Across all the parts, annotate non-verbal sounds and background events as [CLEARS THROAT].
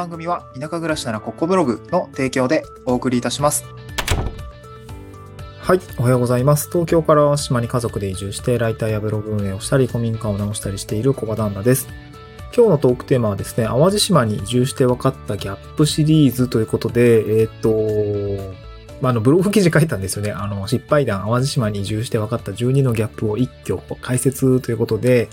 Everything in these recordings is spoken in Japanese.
番組は田舎暮らしならここブログの提供でお送りいたします。はい、おはようございます。東京から島に家族で移住してライターやブログ運営をしたり古民家を直したりしている小場旦那です。今日のトークテーマはですね、淡路島に移住して分かったギャップシリーズということで、えっ、ー、と、まあ、の、ブログ記事書いたんですよね。あの、失敗談、淡路島に移住して分かった12のギャップを一挙解説ということで、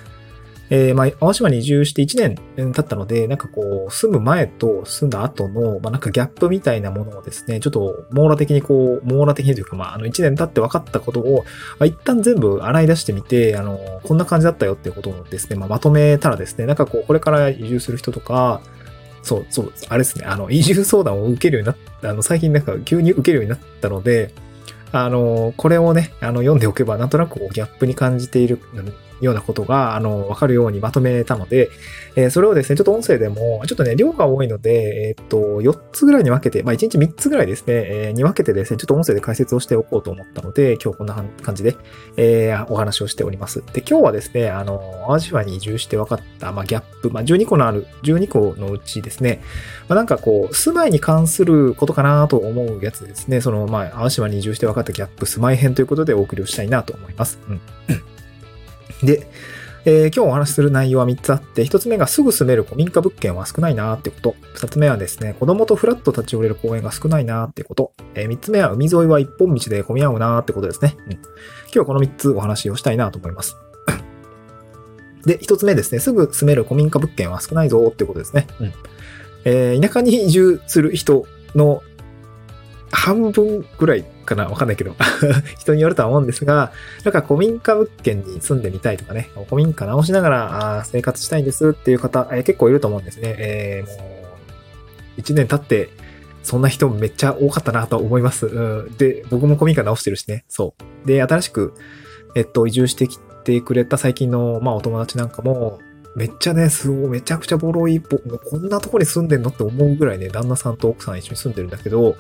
えー、まあ、淡島に移住して1年経ったので、なんかこう、住む前と住んだ後の、まあ、なんかギャップみたいなものをですね、ちょっと網羅的にこう、網羅的にというか、まあ、あの1年経って分かったことを、まあ、一旦全部洗い出してみて、あの、こんな感じだったよっていうことをですね、まあ、まとめたらですね、なんかこう、これから移住する人とか、そう、そう、あれですね、あの、移住相談を受けるようになった、あの、最近なんか急に受けるようになったので、あの、これをね、あの、読んでおけば、なんとなくギャップに感じている、ようなことが、あの、わかるようにまとめたので、えー、それをですね、ちょっと音声でも、ちょっとね、量が多いので、えー、っと、4つぐらいに分けて、まあ、1日3つぐらいですね、えー、に分けてですね、ちょっと音声で解説をしておこうと思ったので、今日こんな感じで、えー、お話をしております。で、今日はですね、あの、淡路島に移住して分かった、まあ、ギャップ、まあ、12個のある、12個のうちですね、まあ、なんかこう、住まいに関することかなと思うやつですね、その、まあ、淡路島に移住して分かったギャップ、住まい編ということでお送りをしたいなと思います。うん。で、えー、今日お話しする内容は3つあって、1つ目がすぐ住める古民家物件は少ないなーってこと。2つ目はですね、子供とフラッと立ち寄れる公園が少ないなーってこと。えー、3つ目は海沿いは一本道で混み合うなーってことですね。うん。今日はこの3つお話をしたいなと思います。で、1つ目ですね、すぐ住める古民家物件は少ないぞーってことですね。うん。えー、田舎に移住する人の半分ぐらいかなわかんないけど [LAUGHS] 人によるとは思うんですが、なんか古民家物件に住んでみたいとかね、古民家直しながら生活したいんですっていう方、えー、結構いると思うんですね。えー、もう、1年経って、そんな人めっちゃ多かったなと思います。うん、で、僕も古民家直してるしね。そう。で、新しく、えっと、移住してきてくれた最近の、まあ、お友達なんかも、めっちゃね、すごい、めちゃくちゃボロい、こんなとこに住んでんのって思うぐらいね、旦那さんと奥さん一緒に住んでるんだけど、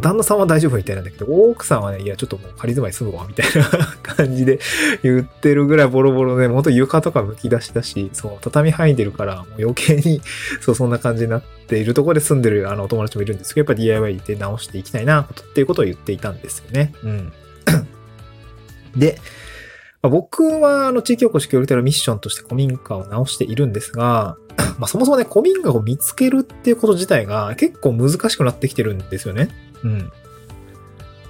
旦那さんは大丈夫みたいなんだけど、奥さんはね、いや、ちょっともう仮住まい住むわ、みたいな [LAUGHS] 感じで [LAUGHS] 言ってるぐらいボロボロで、ほんと床とか剥き出しだし、そう、畳入んでるから、もう余計に [LAUGHS] そう、そんな感じになっているところで住んでるあのお友達もいるんですけど、やっぱ DIY で直していきたいな、っていうことを言っていたんですよね。うん。[COUGHS] で、まあ、僕は、あの、地域おこし協力隊のミッションとして古民家を直しているんですが、[COUGHS] まあ、そもそもね、古民家を見つけるっていうこと自体が結構難しくなってきてるんですよね。うん。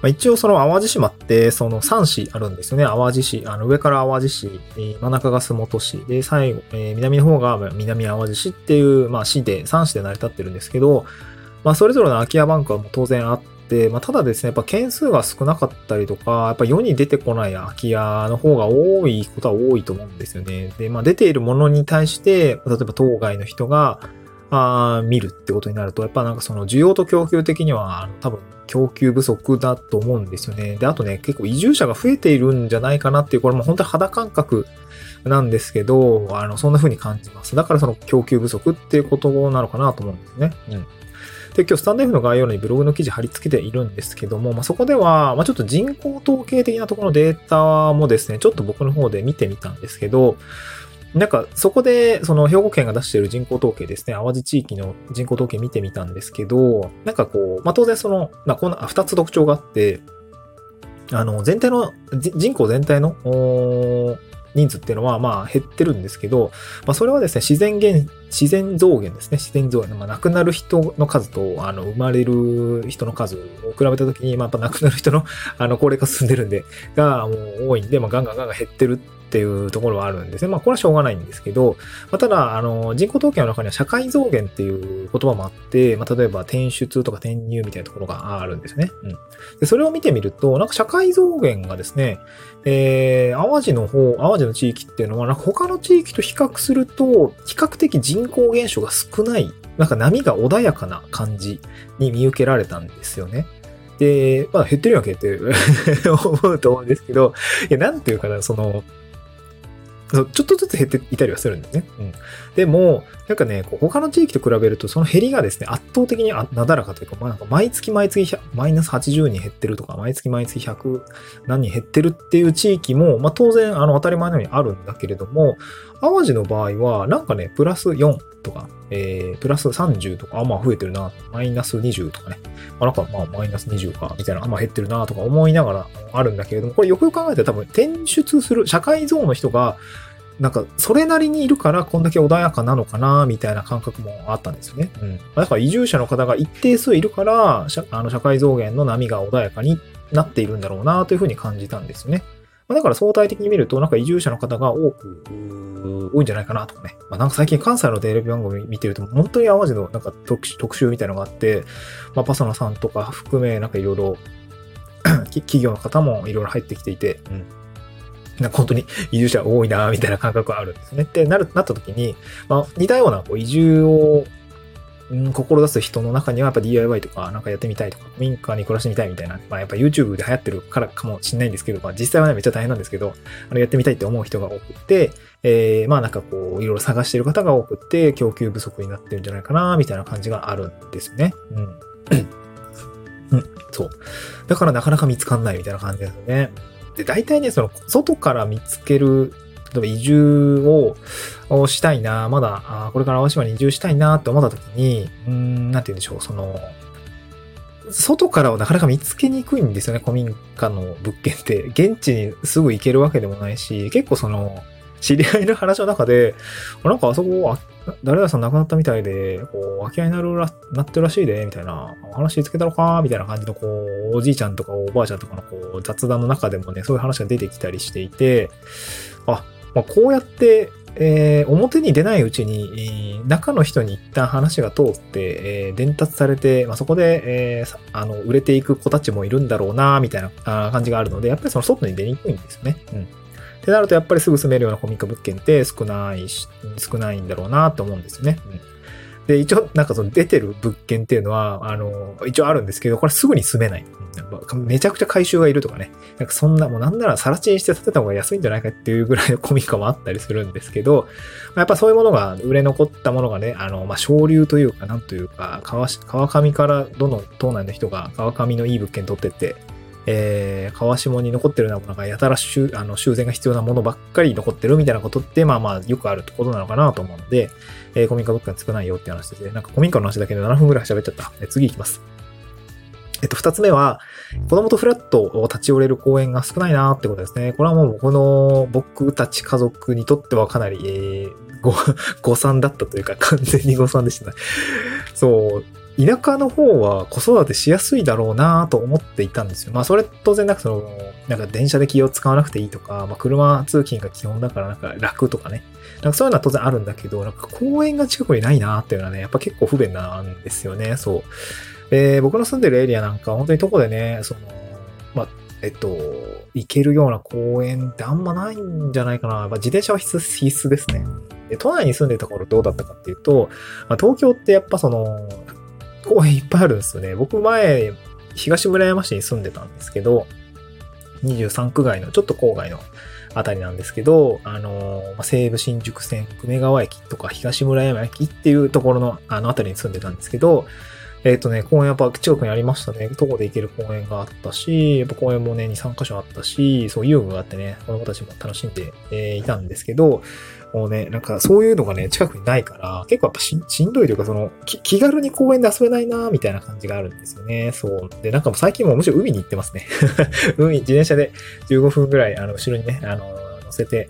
まあ、一応その淡路島ってその3市あるんですよね。淡路市、あの上から淡路市、真ん中が洲本市、で、最後、えー、南の方が南淡路市っていう、まあ市で、3市で成り立ってるんですけど、まあそれぞれの空き家バンクはもう当然あって、まあただですね、やっぱ件数が少なかったりとか、やっぱ世に出てこない空き家の方が多いことは多いと思うんですよね。で、まあ出ているものに対して、例えば当該の人が、あ見るってことになると、やっぱなんかその需要と供給的には多分供給不足だと思うんですよね。で、あとね、結構移住者が増えているんじゃないかなっていう、これも本当に肌感覚なんですけど、あの、そんな風に感じます。だからその供給不足っていうことなのかなと思うんですね。うん。で、今日スタンド F の概要欄にブログの記事貼り付けているんですけども、まあ、そこでは、まあ、ちょっと人口統計的なところのデータもですね、ちょっと僕の方で見てみたんですけど、なんか、そこで、その兵庫県が出している人口統計ですね、淡路地域の人口統計見てみたんですけど、なんかこう、まあ、当然その、まあ、こんな、二つ特徴があって、あの、全体の、人口全体の、人数っていうのは、まあ、減ってるんですけど、まあ、それはですね、自然減、自然増減ですね。自然増減。まあ、亡くなる人の数と、あの、生まれる人の数を比べたときに、まあ、やっぱ亡くなる人の、あの、高齢化進んでるんで、が、もう多いんで、まあ、ガンガンガンガン減ってるっていうところはあるんですね。まあ、これはしょうがないんですけど、まあ、ただ、あの、人口統計の中には社会増減っていう言葉もあって、まあ、例えば転出とか転入みたいなところがあるんですね。うん。で、それを見てみると、なんか社会増減がですね、えー、淡路の方、淡路の地域っていうのは、なんか他の地域と比較すると、比較的人口減少が少ない、なんか波が穏やかな感じに見受けられたんですよね。で、まあ減ってるわけって思うと思うんですけど、いや、なんていうかな、その、ちょっとずつ減っていたりはするんですね。うん。でも、なんかね、他の地域と比べると、その減りがですね、圧倒的になだらかというか、まあ、なんか毎月毎月マイナス80人減ってるとか、毎月毎月100何人減ってるっていう地域も、まあ当然、あの、当たり前のようにあるんだけれども、淡路の場合は、なんかね、プラス4とか、えー、プラス30とか、あ、まあ増えてるな、マイナス20とかね。まあ、なんかまあマイナス20か、みたいな、あ、まあ減ってるなとか思いながらあるんだけれども、これよくよく考えたら多分転出する社会像の人が、なんか、それなりにいるから、こんだけ穏やかなのかな、みたいな感覚もあったんですよね。うん。だから移住者の方が一定数いるから、社あの社会増減の波が穏やかになっているんだろうな、というふうに感じたんですよね。だから相対的に見ると、なんか移住者の方が多く、多いんじゃないかなとかね。まあ、なんか最近関西のテレビ番組見てると、本当に淡路のなんか特集みたいなのがあって、まあ、パソナさんとか含め、なんかいろいろ [CLEARS THROAT] 企業の方もいろいろ入ってきていて、うん。なんか本当に移住者多いなみたいな感覚があるんですね。ってなる、なった時に、まあ、似たようなこう移住をうん、志す人の中にはやっぱ DIY とかなんかやってみたいとか、民家に暮らしてみたいみたいな、まあやっぱ YouTube で流行ってるからかもしれないんですけど、まあ実際はね、めっちゃ大変なんですけど、あのやってみたいって思う人が多くて、えー、まあなんかこう、いろいろ探してる方が多くて、供給不足になってるんじゃないかな、みたいな感じがあるんですよね。うん。うん、そう。だからなかなか見つかんないみたいな感じですよね。で、大体ね、その、外から見つける例えば移住をしたいな、まだ、これから淡島に移住したいなって思った時に、うん、なんて言うんでしょう、その、外からはなかなか見つけにくいんですよね、古民家の物件って。現地にすぐ行けるわけでもないし、結構その、知り合いの話の中で、なんかあそこ、誰々さん亡くなったみたいで、こう、空き家になるら、なってるらしいで、みたいな、話つけたのかみたいな感じの、こう、おじいちゃんとかおばあちゃんとかの、こう、雑談の中でもね、そういう話が出てきたりしていて、あ、まあ、こうやって、えー、表に出ないうちに、中の人に一旦話が通って、えー、伝達されて、まあ、そこで、えー、あの、売れていく子たちもいるんだろうな、みたいな感じがあるので、やっぱりその外に出にくいんですよね。うん。ってなると、やっぱりすぐ住めるようなコミカ物件って少ないし、少ないんだろうなと思うんですよね。うん。で、一応、なんかその出てる物件っていうのは、あの、一応あるんですけど、これすぐに住めない。めちゃくちゃ回収がいるとかね。なんかそんな、もうなんなら更地にして建てた方が安いんじゃないかっていうぐらいのコミカもあったりするんですけど、やっぱそういうものが、売れ残ったものがね、あの、まあ、昇流というか、なんというか、川川上からどの島内の人が川上のいい物件取ってって、えー、川下に残ってるようなものがやたら修あの修繕が必要なものばっかり残ってるみたいなことって、まあまあよくあることなのかなと思うので、えー、古民家物件少ないよって話ですね。なんか古民家の話だけで7分くらい喋っちゃった。え次行きます。えっと、二つ目は、子供とフラットを立ち寄れる公園が少ないなってことですね。これはもうこの僕たち家族にとってはかなり、えー、ご、[LAUGHS] 誤算だったというか完全に誤算でした。そう、田舎の方は子育てしやすいだろうなと思っていたんですよ。まあそれ当然なんかその、なんか電車で気を使わなくていいとか、まあ車通勤が基本だからなんか楽とかね。なんかそういうのは当然あるんだけど、なんか公園が近くにないなっていうのはね、やっぱ結構不便なんですよね。そう。で、僕の住んでるエリアなんか本当にどこでね、その、まあ、えっと、行けるような公園ってあんまないんじゃないかな。まあ、自転車は必須必須ですね。で、都内に住んでた頃どうだったかっていうと、まあ、東京ってやっぱその、公園いっぱいあるんですよね。僕前、東村山市に住んでたんですけど、23区外のちょっと郊外のあたりなんですけど、あの、ま西武新宿線、久米川駅とか東村山駅っていうところのあのあたりに住んでたんですけど、えっ、とね、公園やっぱ近くにありましたね。徒歩で行ける公園があったし、やっぱ公園もね、2、3箇所あったし、そう遊具があってね、子供たちも楽しんで、えー、いたんですけど、もうね、なんかそういうのがね、近くにないから、結構やっぱししんどいというか、その、気軽に公園で遊べないなみたいな感じがあるんですよね。そう。で、なんかもう最近もむしろ海に行ってますね。[LAUGHS] 海、自転車で15分ぐらい、あの、後ろにね、あの、乗せて、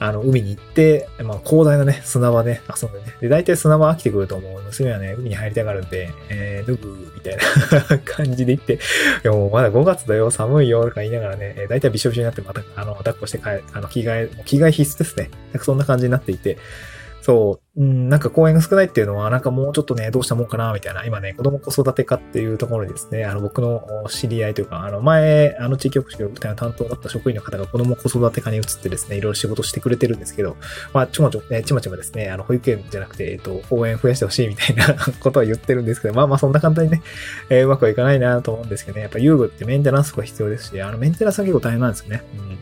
あの、海に行って、まあ、広大なね、砂場ね遊んでね。で、大体砂場飽きてくると思う。娘はね、海に入りたがるんで、えー、脱ぐ、みたいな [LAUGHS] 感じで行って、いやもうまだ5月だよ、寒いよ、とか言いながらね、大体びしょびしょになってまた、あの、抱っこして帰、あの、着替え、着替え必須ですね。なんかそんな感じになっていて、そう、うん、なんか公園が少ないっていうのは、なんかもうちょっとね、どうしたもんかな、みたいな。今ね、子供子育て課っていうところにですね、あの、僕の知り合いというか、あの、前、あの地域おこし協会の担当だった職員の方が子供子育て課に移ってですね、いろいろ仕事してくれてるんですけど、まあ、ちょまちょ、ね、ちまちまですね、あの、保育園じゃなくて、えっと、公園増やしてほしいみたいな [LAUGHS] ことは言ってるんですけど、まあまあ、そんな簡単にね、えー、うまくはいかないなと思うんですけどね、やっぱ遊具ってメンテナンスが必要ですし、あの、メンテナンスが結構大変なんですよね。うん。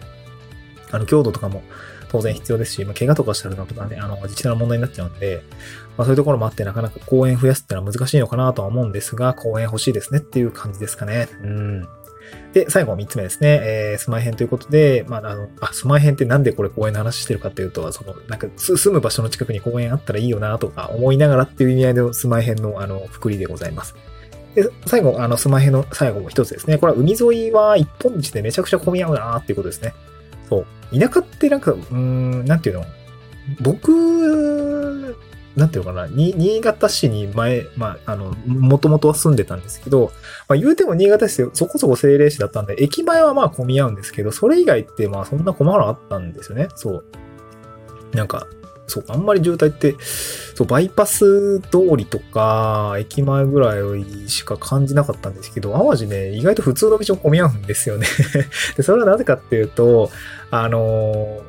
あの、強度とかも、当然必要ですし、まあ、怪我とかしたらなんとかね、あの、自治体の問題になっちゃうんで、まあそういうところもあってなかなか公園増やすってのは難しいのかなとは思うんですが、公園欲しいですねっていう感じですかね。うん。で、最後3つ目ですね。えー、住まい編ということで、まあ、あの、あ、住まい編ってなんでこれ公園の話してるかっていうと、その、なんか、住む場所の近くに公園あったらいいよなとか思いながらっていう意味合いの住まい編の、あの、くりでございます。で、最後、あの、住まい編の最後も一つですね。これは海沿いは一本道でめちゃくちゃ混み合うなっていうことですね。田舎ってなんか、うん、なんていうの？僕なんていうのかな、新潟市に前、まあ、あの、もともとは住んでたんですけど、まあ、言うても新潟市そこそこ政令市だったんで、駅前はまあ混み合うんですけど、それ以外ってまあそんな困らなかったんですよね。そう。なんか、そう、あんまり渋滞って、そう、バイパス通りとか、駅前ぐらいしか感じなかったんですけど、淡路ね、意外と普通の道を混み合うんですよね。[LAUGHS] で、それはなぜかっていうと、あの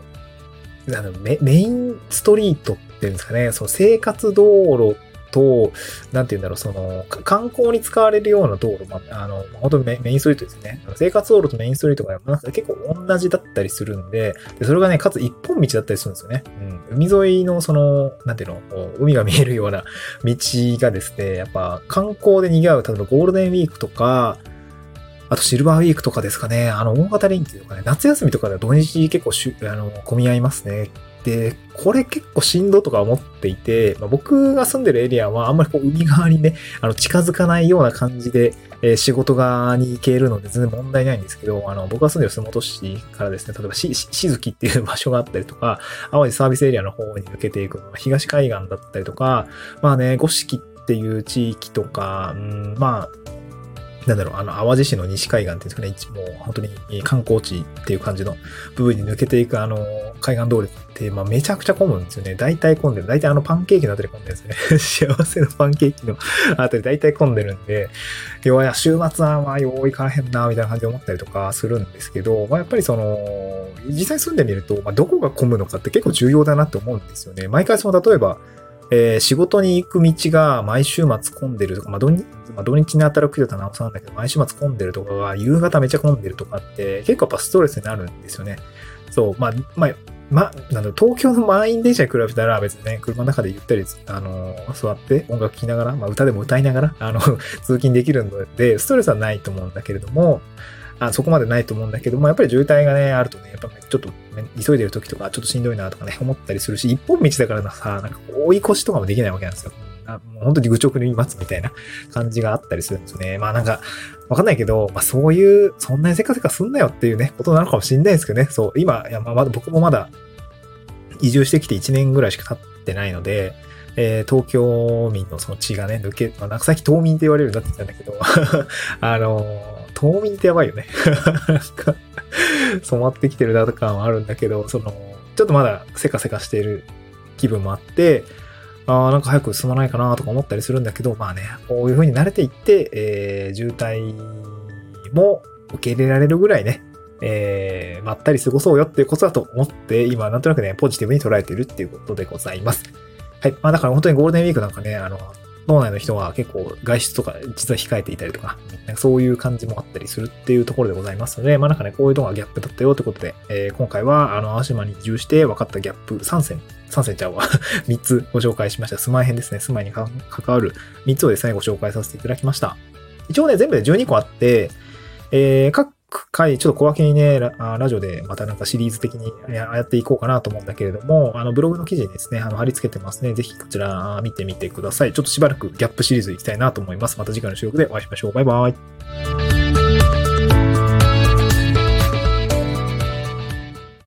メ、メインストリートっていうんですかね、その生活道路と、なんて言うんだろう、その、観光に使われるような道路、まあ、あの、本当にメインストリートですね。生活道路とメインストリートが結構同じだったりするんで、でそれがね、かつ一本道だったりするんですよね。うん。海沿いのその、なんていうの、海が見えるような [LAUGHS] 道がですね、やっぱ観光で賑わう、例えばゴールデンウィークとか、あとシルバーウィークとかですかね。あの、大型連休とかね、夏休みとかでは土日結構しゅ、あの、混み合いますね。で、これ結構しんどとか思っていて、まあ、僕が住んでるエリアはあんまりこう海側にね、あの近づかないような感じで、えー、仕事側に行けるので全然問題ないんですけど、あの、僕が住んでる洲本市からですね、例えばし、しずきっていう場所があったりとか、淡路サービスエリアの方に抜けていくのは東海岸だったりとか、まあね、五色っていう地域とか、うん、まあ、なんだろう、あの、淡路市の西海岸っていうんですかね、もう本当に観光地っていう感じの部分に抜けていくあの、海岸通りって、まあめちゃくちゃ混むんですよね。大体混んでる。大体あのパンケーキのあたり混んでるんですね。[LAUGHS] 幸せのパンケーキの [LAUGHS] あたり大体混んでるんで、要は週末はまあよう行かへんな、みたいな感じで思ったりとかするんですけど、まあやっぱりその、実際住んでみると、まあどこが混むのかって結構重要だなって思うんですよね。毎回その、例えば、えー、仕事に行く道が毎週末混んでるとか、まあ土日、まあ、土日に働く人はなおさなんだけど、毎週末混んでるとかが、夕方めっちゃ混んでるとかって、結構やっぱストレスになるんですよね。そう、まあ、まあ、ま、なんだ東京の満員電車に比べたら別にね、車の中でゆったり、あの、座って音楽聴きながら、まあ歌でも歌いながら、あの、[LAUGHS] 通勤できるので、ストレスはないと思うんだけれども、あそこまでないと思うんだけども、やっぱり渋滞がね、あるとね、やっぱちょっと、ね、急いでる時とかちょっとしんどいなとかね、思ったりするし、一本道だからなさ、なんか追い越しとかもできないわけなんですよ。あもう本当に愚直に待つみたいな感じがあったりするんですね。まあなんか、わかんないけど、まあそういう、そんなにせかせかすんなよっていうね、ことなのかもしんないですけどね。そう、今、いやまあまだ僕もまだ移住してきて1年ぐらいしか経ってないので、えー、東京民のその血がね、抜け、まあ、なんかさっき島民って言われるようになってきたんだけど、[LAUGHS] あの冬眠ってやばいよね。[LAUGHS] 染まってきてるなとかはあるんだけど、その、ちょっとまだせかせかしている気分もあって、ああ、なんか早く進まないかなとか思ったりするんだけど、まあね、こういう風に慣れていって、えー、渋滞も受け入れられるぐらいね、えー、まったり過ごそうよっていうことだと思って、今なんとなくね、ポジティブに捉えてるっていうことでございます。はい。まあだから本当にゴールデンウィークなんかね、あの、脳内の人は結構外出とか実は控えていたりとか、なんかそういう感じもあったりするっていうところでございますので、まあなんかね、こういうのがギャップだったよってことで、えー、今回はあの、青島に移住して分かったギャップ3選、3選ちゃうわ3つご紹介しました。住まい編ですね。住まいに関わる3つをですね、ご紹介させていただきました。一応ね、全部で12個あって、えー、各回、ちょっと小分けにねラ、ラジオでまたなんかシリーズ的にやっていこうかなと思うんだけれども、あの、ブログの記事にですね、あの、貼り付けてますね。ぜひこちら見てみてください。ちょっとしばらくギャップシリーズいきたいなと思います。また次回の収録でお会いしましょう。バイバイ。